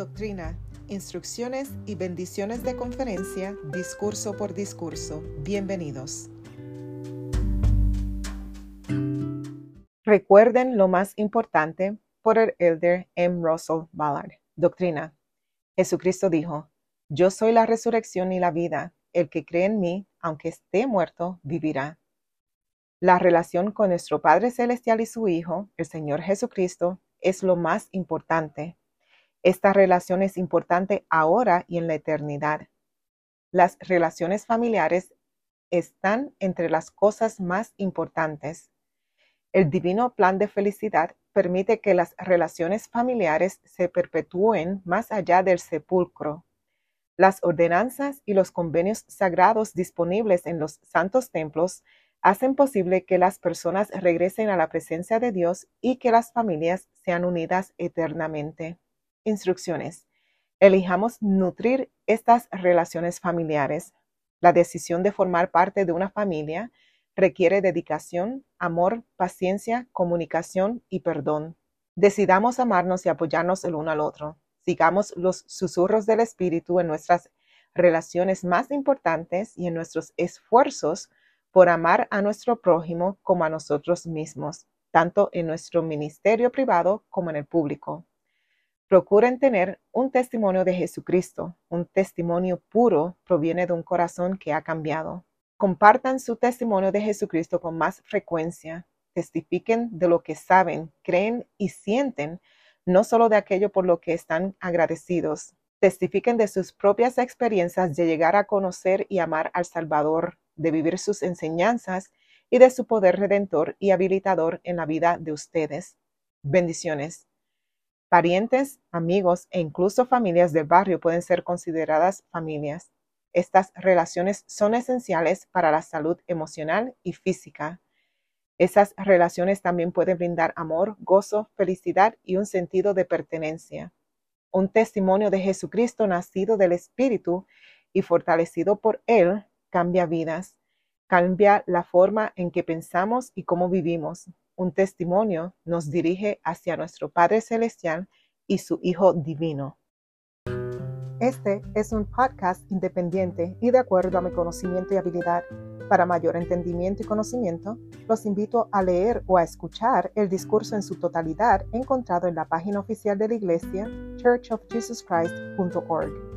Doctrina, instrucciones y bendiciones de conferencia, discurso por discurso. Bienvenidos. Recuerden lo más importante por el elder M. Russell Ballard. Doctrina. Jesucristo dijo, Yo soy la resurrección y la vida. El que cree en mí, aunque esté muerto, vivirá. La relación con nuestro Padre Celestial y su Hijo, el Señor Jesucristo, es lo más importante esta relación es importante ahora y en la eternidad. Las relaciones familiares están entre las cosas más importantes. El divino plan de felicidad permite que las relaciones familiares se perpetúen más allá del sepulcro. Las ordenanzas y los convenios sagrados disponibles en los santos templos hacen posible que las personas regresen a la presencia de Dios y que las familias sean unidas eternamente. Instrucciones. Elijamos nutrir estas relaciones familiares. La decisión de formar parte de una familia requiere dedicación, amor, paciencia, comunicación y perdón. Decidamos amarnos y apoyarnos el uno al otro. Sigamos los susurros del Espíritu en nuestras relaciones más importantes y en nuestros esfuerzos por amar a nuestro prójimo como a nosotros mismos, tanto en nuestro ministerio privado como en el público. Procuren tener un testimonio de Jesucristo. Un testimonio puro proviene de un corazón que ha cambiado. Compartan su testimonio de Jesucristo con más frecuencia. Testifiquen de lo que saben, creen y sienten, no solo de aquello por lo que están agradecidos. Testifiquen de sus propias experiencias de llegar a conocer y amar al Salvador, de vivir sus enseñanzas y de su poder redentor y habilitador en la vida de ustedes. Bendiciones. Parientes, amigos e incluso familias del barrio pueden ser consideradas familias. Estas relaciones son esenciales para la salud emocional y física. Esas relaciones también pueden brindar amor, gozo, felicidad y un sentido de pertenencia. Un testimonio de Jesucristo nacido del Espíritu y fortalecido por Él cambia vidas, cambia la forma en que pensamos y cómo vivimos, un testimonio nos dirige hacia nuestro Padre Celestial y su Hijo Divino. Este es un podcast independiente y de acuerdo a mi conocimiento y habilidad. Para mayor entendimiento y conocimiento, los invito a leer o a escuchar el discurso en su totalidad encontrado en la página oficial de la iglesia churchofjesuschrist.org.